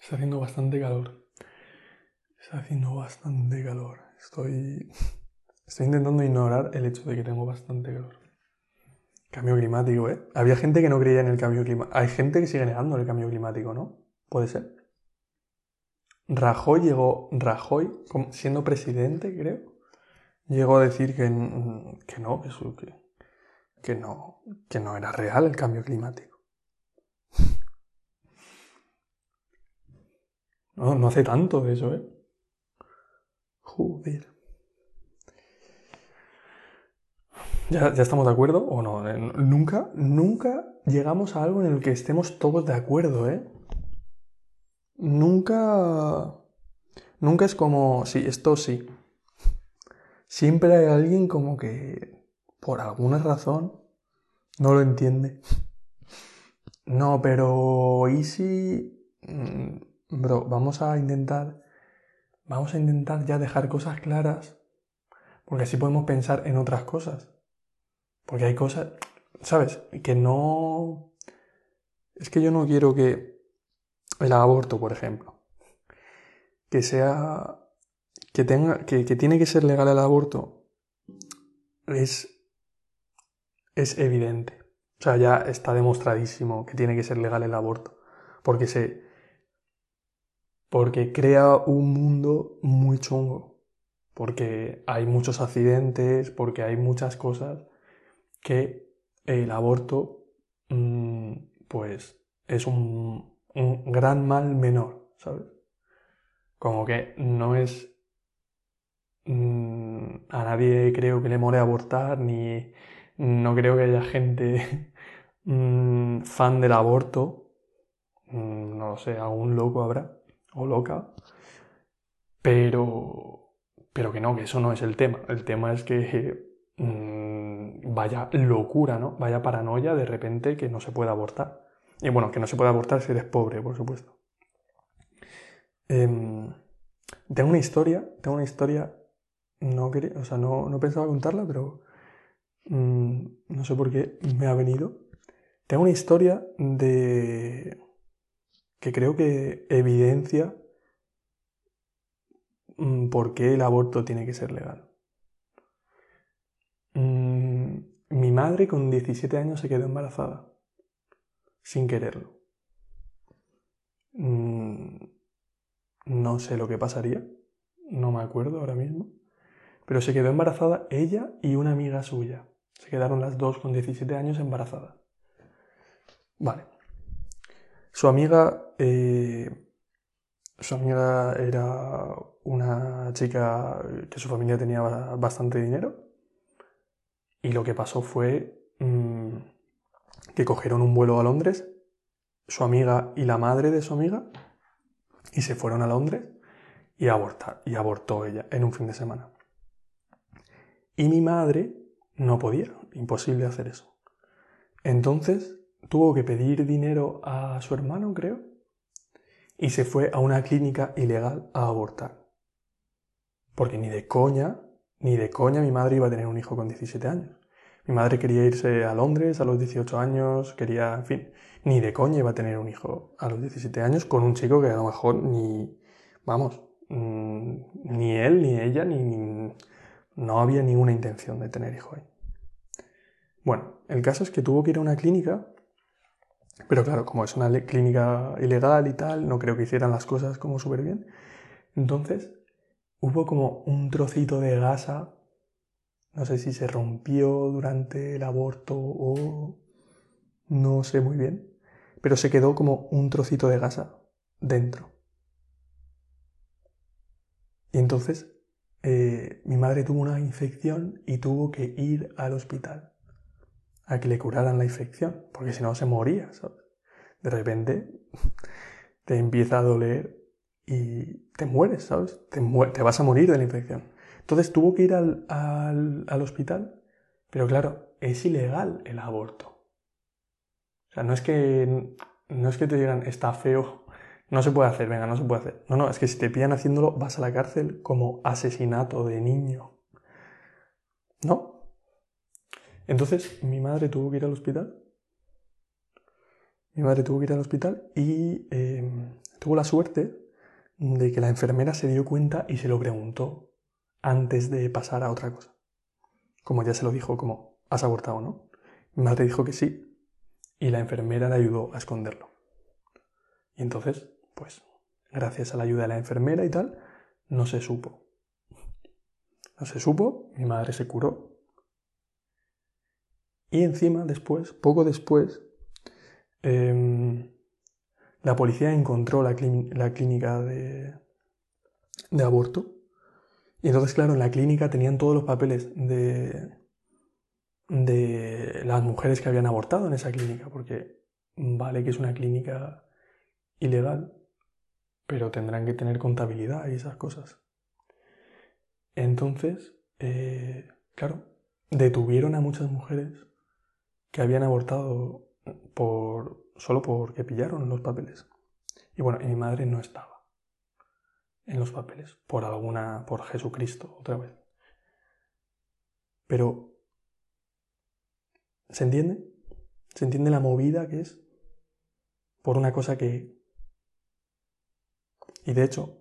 Está haciendo bastante calor. Está haciendo bastante calor. Estoy. Estoy intentando ignorar el hecho de que tengo bastante calor. Cambio climático, ¿eh? Había gente que no creía en el cambio climático. Hay gente que sigue negando el cambio climático, ¿no? Puede ser. Rajoy llegó. Rajoy, siendo presidente, creo, llegó a decir que, que no, que, que, no, que no era real el cambio climático. No, no hace tanto de eso, ¿eh? Joder. ¿Ya, ¿Ya, estamos de acuerdo o no? Eh, nunca, nunca llegamos a algo en el que estemos todos de acuerdo, ¿eh? Nunca... Nunca es como, sí, esto sí. Siempre hay alguien como que, por alguna razón, no lo entiende. No, pero ¿y si... Bro, vamos a intentar... Vamos a intentar ya dejar cosas claras, porque así podemos pensar en otras cosas. Porque hay cosas, ¿sabes? Que no... Es que yo no quiero que el aborto, por ejemplo, que sea... que tenga... que, que tiene que ser legal el aborto, es... es evidente. O sea, ya está demostradísimo que tiene que ser legal el aborto. Porque se... porque crea un mundo muy chungo. Porque hay muchos accidentes, porque hay muchas cosas que el aborto, mm, pues, es un, gran mal menor, ¿sabes? Como que no es... Mm, a nadie creo que le mole abortar, ni no creo que haya gente mm, fan del aborto. no lo sé, algún loco habrá, o loca. Pero, pero que no, que eso no es el tema. El tema es que vaya locura, ¿no? Vaya paranoia de repente que no se puede abortar. Y bueno, que no se puede abortar si eres pobre, por supuesto. Em, tengo una historia, tengo una historia, no, o sea, no, pensaba contarla, pero mm, no sé por qué me ha venido. Tengo una historia de que creo que evidencia mm, por qué el aborto tiene que ser legal. Mi madre con 17 años se quedó embarazada, sin quererlo. Mm, no sé lo que pasaría, no me acuerdo ahora mismo, pero se quedó embarazada ella y una amiga suya. Se quedaron las dos con 17 años embarazadas. Vale. Su amiga, eh, su amiga era una chica que su familia tenía bastante dinero y lo que pasó fue mm, que cogieron un vuelo a Londres, su amiga y la madre de su amiga, y se fueron a Londres y, abortar, y abortó ella en un fin de semana. Y mi madre no podía, imposible hacer eso. Entonces tuvo que pedir dinero a su hermano, creo, y se fue a una clínica ilegal a abortar. Porque ni de coña ni de coña mi madre iba a tener un hijo con 17 años. Mi madre quería irse a Londres a los 18 años, quería, en fin, ni de coña iba a tener un hijo a los 17 años con un chico que a lo mejor ni, vamos, mm, ni él, ni ella, ni, no había ninguna intención de tener hijo ahí. Bueno, el caso es que tuvo que ir a una clínica, pero claro, como es una clínica ilegal y tal, no creo que hicieran las cosas como súper bien. Entonces, hubo como un trocito de gasa, no sé si se rompió durante el aborto o no sé muy bien, pero se quedó como un trocito de gasa dentro. Y entonces eh, mi madre tuvo una infección y tuvo que ir al hospital a que le curaran la infección, porque si no se moría, ¿sabes? De repente te empieza a doler y te mueres, ¿sabes? Te, vas a morir de la infección. Entonces tuvo que ir al, al, hospital, pero claro, es ilegal el aborto. O sea, no es que, no es que te digan, está feo, no se puede hacer, venga, no se puede hacer. No, no, es que si te pillan haciéndolo, vas a la cárcel como asesinato de niño. ¿No? Entonces, mi madre tuvo que ir al hospital. mi madre tuvo que ir al hospital y em, tuvo la suerte de que la enfermera se dio cuenta y se lo preguntó antes de pasar a otra cosa. Como ya se lo dijo, como, ¿has abortado no? Mi madre dijo que sí y la enfermera le ayudó a esconderlo. Y entonces, pues, gracias a la ayuda de la enfermera y tal, no se supo. No se supo, mi madre se curó. Y encima, después, poco después, em, la policía encontró la, clínica de, de aborto. Y entonces, claro, en la clínica tenían todos los papeles de, de las mujeres que habían abortado en esa clínica, porque vale que es una clínica ilegal, pero tendrán que tener contabilidad y esas cosas. Entonces, eh, claro, detuvieron a muchas mujeres que habían abortado por, solo porque pillaron los papeles. Y bueno, y mi madre no estaba en los papeles, por alguna, por Jesucristo, otra vez. Pero, ¿se entiende? ¿Se entiende la movida que es? Por una cosa que... Y de hecho,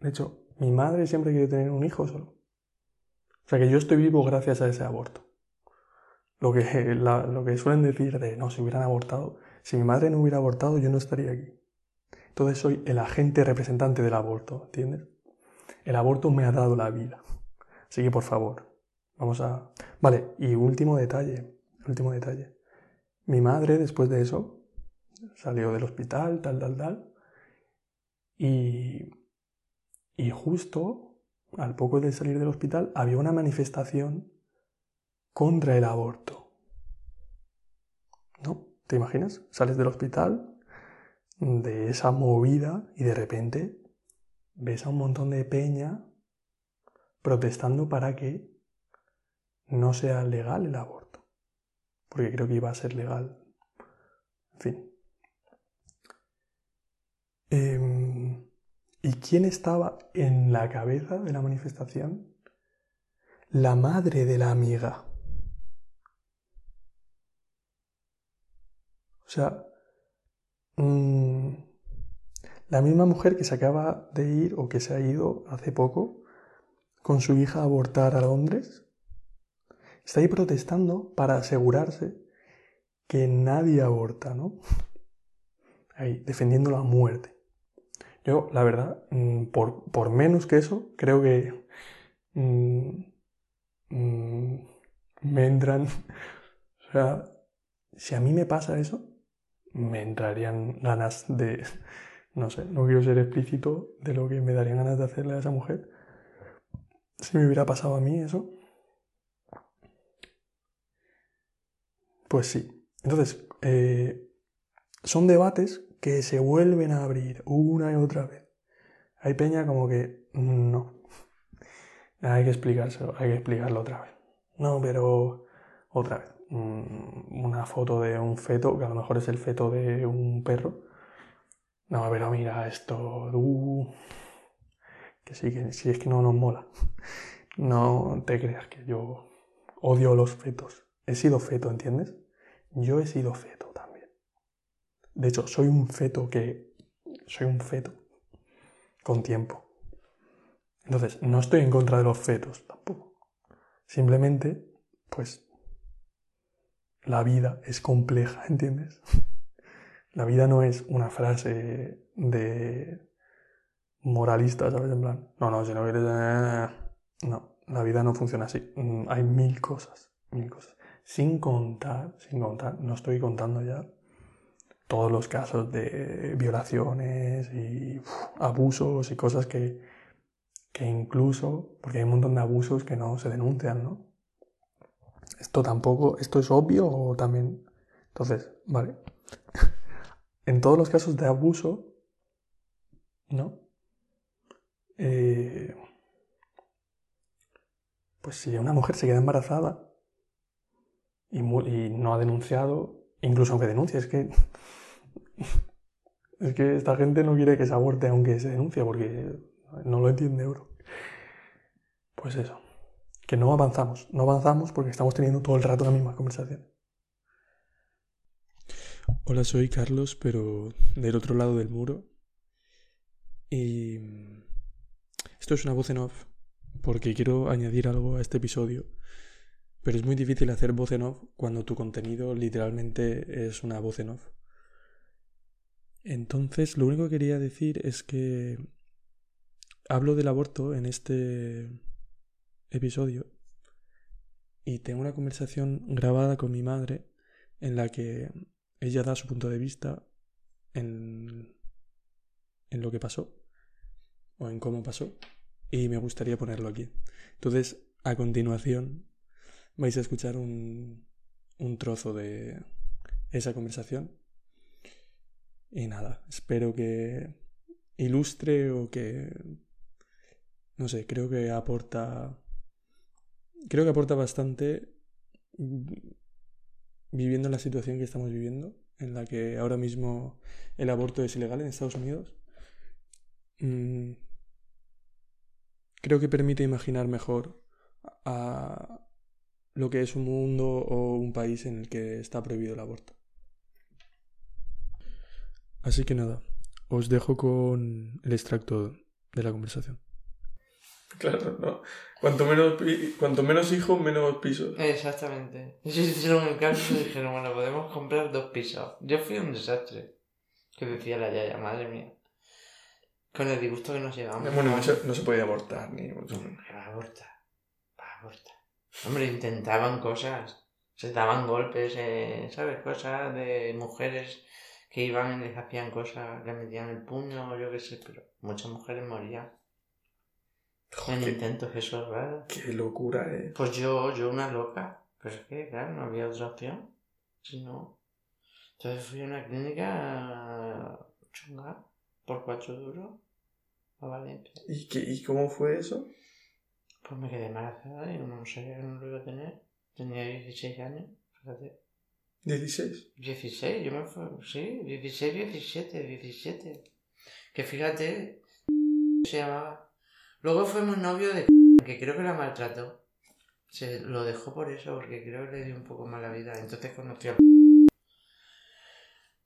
de hecho, mi madre siempre quiere tener un hijo solo. O sea que yo estoy vivo gracias a ese aborto. Lo que, lo que suelen decir de, no, si hubieran abortado, si mi madre no hubiera abortado, yo no estaría aquí. Entonces soy el agente representante del aborto, ¿entiendes? El aborto me ha dado la vida. Así que por favor, vamos a... Vale, y último detalle, último detalle. Mi madre, después de eso, salió del hospital, tal, tal, tal. Y, y justo al poco de salir del hospital había una manifestación contra el aborto. ¿No? ¿Te imaginas? Sales del hospital, de esa movida, y de repente ves a un montón de peña protestando para que no sea legal el aborto. Porque creo que iba a ser legal. En fin. Em, ¿Y quién estaba en la cabeza de la manifestación? La madre de la amiga. O sea, mm, la misma mujer que se acaba de ir o que se ha ido hace poco con su hija a abortar a Londres, está ahí protestando para asegurarse que nadie aborta, ¿no? Ahí, defendiendo la muerte. Yo, la verdad, mm, por, menos que eso, creo que mm, me entran... O sea, si a mí me pasa eso, me entrarían ganas de, no sé, no quiero ser explícito de lo que me darían ganas de hacerle a esa mujer. Si me hubiera pasado a mí eso. Pues sí. Entonces, eh, son debates que se vuelven a abrir una y otra vez. Hay peña como que no. Hay que explicárselo, hay que explicarlo otra vez. No, pero otra vez. Mm, una foto de un feto, que a lo mejor es el feto de un perro. No, pero mira esto, que sí, que sí, es que no nos mola. No te creas que yo odio los fetos. He sido feto, ¿entiendes? Yo he sido feto también. De hecho, soy un feto que... Soy un feto con tiempo. Entonces, no estoy en contra de los fetos tampoco. Simplemente, pues, la vida es compleja, ¿entiendes? La vida no es una frase de moralista, ¿sabes? En plan, no, no, si no quieres... No, la vida no funciona así. Mm, hay mil cosas, mil cosas. Sin contar, sin contar, no estoy contando ya todos los casos de violaciones y abusos y cosas que, que incluso, porque hay un montón de abusos que no se denuncian, ¿no? Esto tampoco, esto es obvio o también. Entonces, vale. en todos los casos de abuso, ¿no? Eh, pues si una mujer se queda embarazada y, y, no ha denunciado, incluso aunque denuncie, es que. es que esta gente no quiere que se aborte aunque se denuncie porque no lo entiende, bro. Pues eso que no avanzamos. No avanzamos porque estamos teniendo todo el rato la misma conversación. Hola, soy Carlos, pero del otro lado del muro. Y esto es una voz en off, porque quiero añadir algo a este episodio. Pero es muy difícil hacer voz en off cuando tu contenido literalmente es una voz en off. Entonces, lo único que quería decir es que hablo del aborto en este episodio y tengo una conversación grabada con mi madre en la que ella da su punto de vista en, en lo que pasó o en cómo pasó y me gustaría ponerlo aquí. Entonces, a continuación vais a escuchar un, un trozo de esa conversación y nada, espero que ilustre o que no sé, creo que aporta creo que aporta bastante viviendo la situación que estamos viviendo, en la que ahora mismo el aborto es ilegal en Estados Unidos, mm, creo que permite imaginar mejor a lo que es un mundo o un país en el que está prohibido el aborto. Así que nada, os dejo con el extracto de la conversación. Claro, no. Cuanto menos, cuanto menos hijos, menos pisos. Exactamente. Ellos hicieron el caso y dijeron, bueno, podemos comprar dos pisos. Yo fui un desastre. Que decía la Yaya, madre mía. Con el disgusto que nos llevamos. Bueno, no se, no se podía abortar, ni mucho menos. Va a abortar. Va a abortar. Hombre, intentaban cosas. Se daban golpes, eh, ¿sabes? Cosas de mujeres que iban y les hacían cosas, le metían el puño o yo qué sé, pero muchas mujeres morían. En intentos, eso es raro. Qué locura, eh. Pues yo, yo una loca. Pero es que, claro, no había otra opción. Si no. Entonces fui a una clínica chunga por cuatro duros a Valencia. ¿Y, qué, ¿Y cómo fue eso? Pues me quedé embarazada y no sabía que no lo iba a tener. Tenía 16 años, fíjate. ¿16? 16, yo me fui, sí, 16, 17, 17. Que fíjate, se llamaba Luego fuimos novio de que creo que la maltrató. Se lo dejó por eso, porque creo que le dio un poco mala vida. Entonces conoció a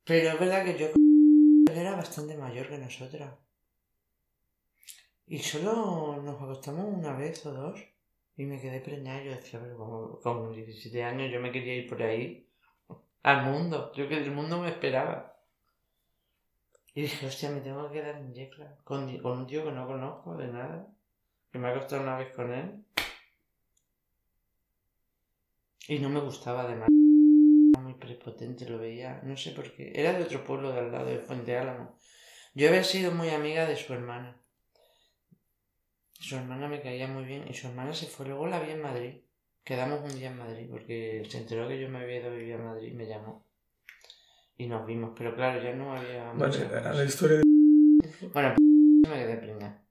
Pero es verdad que yo era bastante mayor que nosotras. Y solo nos acostamos una vez o dos. Y me quedé preñada. Yo decía, pero como con 17 años yo me quería ir por ahí al mundo. Yo que el mundo me esperaba. Y dije, hostia, me tengo que quedar en Yecla con, con un tío que no conozco de nada. Que me ha costado una vez con él. Y no me gustaba además. Muy prepotente, lo veía. No sé por qué. Era de otro pueblo de al lado, de Fuente Álamo. Yo había sido muy amiga de su hermana. Su hermana me caía muy bien y su hermana se fue. Luego la vi en Madrid. Quedamos un día en Madrid porque se enteró que yo me había ido a vivir a Madrid y me llamó y nos vimos, pero claro, ya no había... Vale, la historia de... Bueno, me quedé preñada.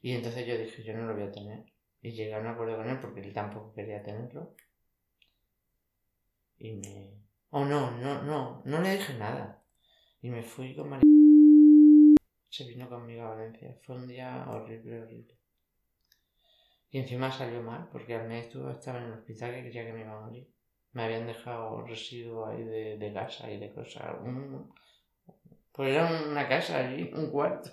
Y entonces yo dije, yo no lo voy a tener. Y llegué a un acuerdo con él porque él tampoco quería tenerlo. Y me... Oh, no, no, no, no le dije nada. Y me fui con María. Se vino conmigo a Valencia. Fue un día horrible, horrible. Y encima salió mal porque al mes estuvo, estaba en el hospital que quería que me iba a morir me habían dejado residuos ahí de, de casa y de cosas. pues era una casa allí, un cuarto.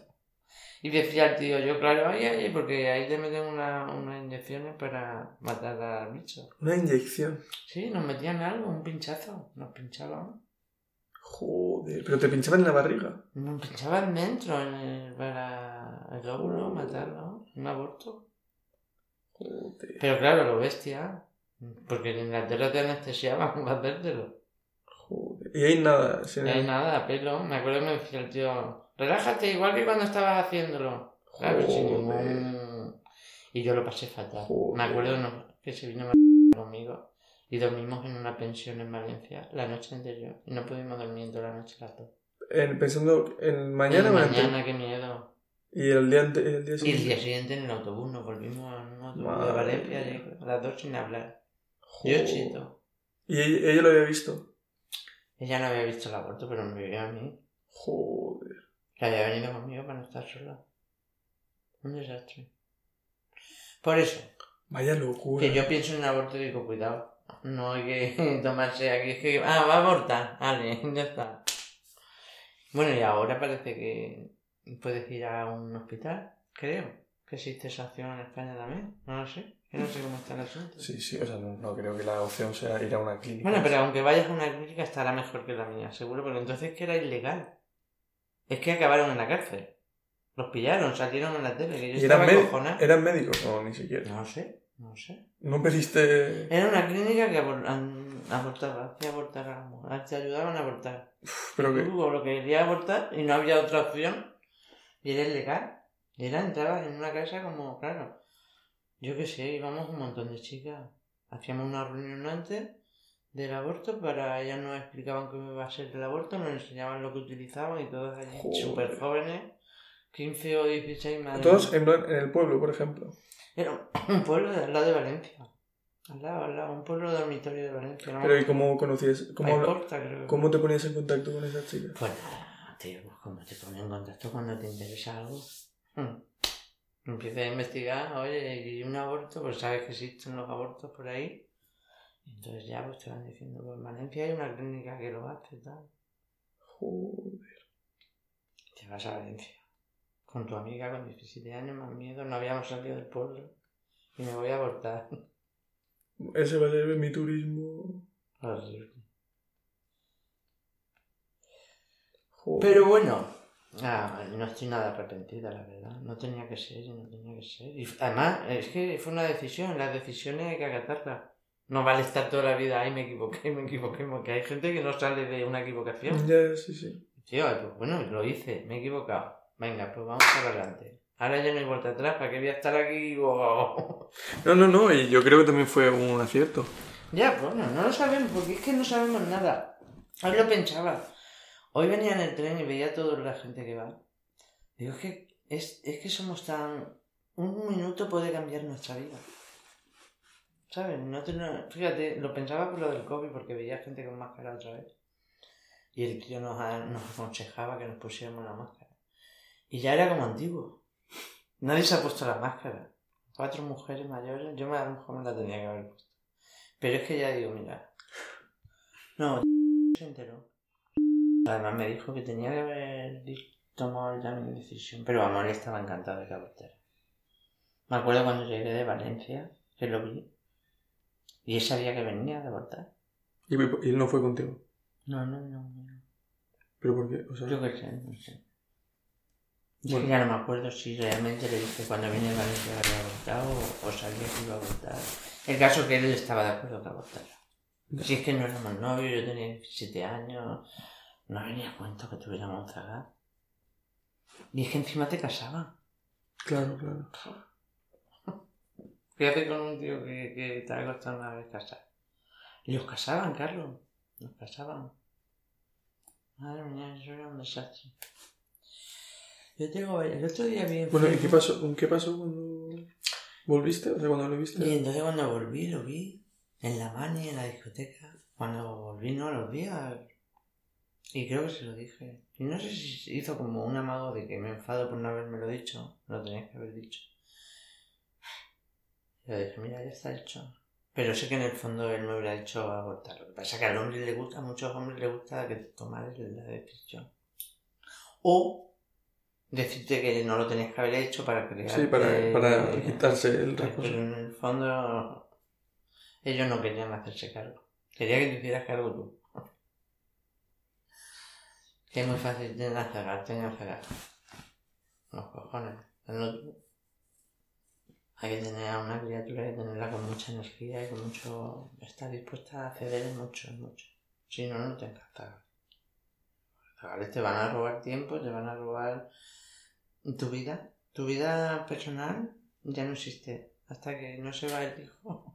Y decía el tío, yo claro, ay, ay, porque ahí te meten una, unas inyecciones para matar al bicho. ¿Una inyección? Sí, nos metían algo, un pinchazo, nos pinchaban. Joder, pero te pinchaban en la barriga. Nos pinchaban dentro para el óvulo, matarlo, un aborto. Joder. Pero claro, lo bestia. Porque en Inglaterra te anestesiaban para hacértelo. Joder. Y hay nada. No hay nada, pelo. Me acuerdo que me decía el tío, relájate, igual que cuando estabas haciéndolo. Sin ningún... Y yo lo pasé fatal. Me acuerdo que se vino conmigo y dormimos en una pensión en Valencia la noche anterior. Y no pudimos dormir toda la noche las dos. pensando en mañana en mañana, qué miedo. ¿Y el día, el día siguiente? Y el día siguiente en el autobús, nos volvimos a un autobús de Valencia a las dos sin hablar. Yo chito. ¿Y ella, lo había visto? Ella no había visto el aborto, pero me vio a mí. Joder. Que había venido conmigo para no estar sola. Un desastre. Por eso. Vaya locura. Que yo pienso en el aborto y digo, cuidado. No hay que tomarse aquí. Es que, ah, va a abortar. Vale, ya está. Bueno, y ahora parece que puedes ir a un hospital, creo. Que existe esa opción en España también. No lo sé. Yo no sé cómo está el asunto. Sí, sí, o sea, no, no creo que la opción sea ir a una clínica. Bueno, pero aunque vayas a una clínica estará mejor que la mía, seguro, porque entonces que era ilegal. Es que acabaron en la cárcel. Los pillaron, salieron en la tele, que yo ¿Y eran, estaba. ¿Eran médicos? No, ni siquiera. No sé, no sé. ¿No pediste...? Era una clínica que abor- abortaba, hacía abortar a la mujer, te ayudaban a abortar. Pero que... Tú lo que quería abortar y no había otra opción y era ilegal. Y era, entrabas en una casa como, claro, yo qué sé, íbamos un montón de chicas. Hacíamos una reunión antes del aborto para ellas nos explicaban cómo iba a ser el aborto, nos enseñaban lo que utilizaban y todas allí súper jóvenes, 15 o 16 más. Todos en, en el pueblo, por ejemplo. Era un pueblo de al lado de Valencia. Al lado, al lado, un pueblo dormitorio de Valencia. ¿no? Pero ¿y cómo conocías? ¿Cómo, habla- corta, creo ¿Cómo te ponías en contacto con esas chicas? Pues nada, tío, pues como te pones en contacto cuando te interesa algo. Hmm. Empiezas a investigar, oye, y un aborto, pues sabes que existen los abortos por ahí. Entonces ya pues te van diciendo, pues en Valencia hay una clínica que lo hace y tal. Joder. Te vas a Valencia. Con tu amiga con 17 años, más miedo, no habíamos salido del pueblo. Y me voy a abortar. Ese va a ser mi turismo. Horrible. Joder. Pero bueno, ah, no estoy nada arrepentida, la verdad. No tenía que ser y no tenía que ser. Y además, es que fue una decisión. Las decisiones hay que acatarlas. No vale estar toda la vida ahí, me equivoqué, me equivoqué, porque hay gente que no sale de una equivocación. Ya, sí, sí. Tío, pues bueno, lo hice, me he equivocado. Venga, pues vamos para adelante. Ahora ya no hay vuelta atrás, ¿para qué voy a estar aquí? Wow. No, no, no, y yo creo que también fue un acierto. Ya, bueno, no lo sabemos, porque es que no sabemos nada. Hoy lo pensaba. Hoy venía en el tren y veía a toda la gente que va. Digo, es que, es, es que somos tan... Un minuto puede cambiar nuestra vida. ¿Sabes? No tener- Fíjate, lo pensaba por lo del COVID, porque veía gente con máscara otra vez. Y el tío nos, nos aconsejaba que nos pusiéramos la máscara. Y ya era como antiguo. Nadie se ha puesto la máscara. Cuatro mujeres mayores, yo me- a lo mejor me la tenía que haber puesto. Pero es que ya digo, mira. No, se enteró. Además me dijo que tenía que haber tomado ya mi decisión. Pero vamos, él estaba encantado de que abortara. Me acuerdo cuando llegué de Valencia, que lo vi. Y él sabía que venía de abortar. Y, él no fue contigo. No, no, no. no. ¿Pero por qué? O sea, Yo qué sé, no sé. Es Bueno. que ya no me acuerdo si realmente le dije cuando vine de Valencia que había abortado o, o sabía que iba a abortar. El caso es que él estaba de acuerdo que abortara. Si es que no éramos novios, yo tenía 17 años, no venía cuento que tuviéramos tragar. Y es que encima te casaban. claro, claro. Fíjate con un tío que, que te ha costado una vez casar. Y los casaban, Carlos. Los casaban. Madre mía, eso era un desastre. Yo tengo. El otro día vi en Bueno, ¿y qué pasó, qué pasó cuando volviste? O sea, cuando lo viste. Y entonces cuando volví, lo vi en la mani, en la discoteca. Cuando volví, no, lo vi a- Y creo que se lo dije. Y no sé si se hizo como un amago de que me enfado por no haberme lo dicho. Lo tenías que haber dicho. Y le dije, mira, ya está hecho. Pero sé que en el fondo él me hubiera dicho abortar. Lo que pasa es que al hombre le gusta, a muchos hombres le gusta que tomar la decisión. O decirte que no lo tenías que haber hecho para crear. Sí, para, para quitarse el Pero responsable. en el fondo ellos no querían hacerse cargo. Quería que te hicieras cargo tú. Es muy fácil tener a cegar, tener a cegar. Los cojones. Hay que tener a una criatura, hay que tenerla con mucha energía y con mucho... Estar dispuesta a ceder mucho, mucho. Si no, no te encanta. Te van a robar tiempo, te van a robar tu vida. Tu vida personal ya no existe. Hasta que no se va el hijo.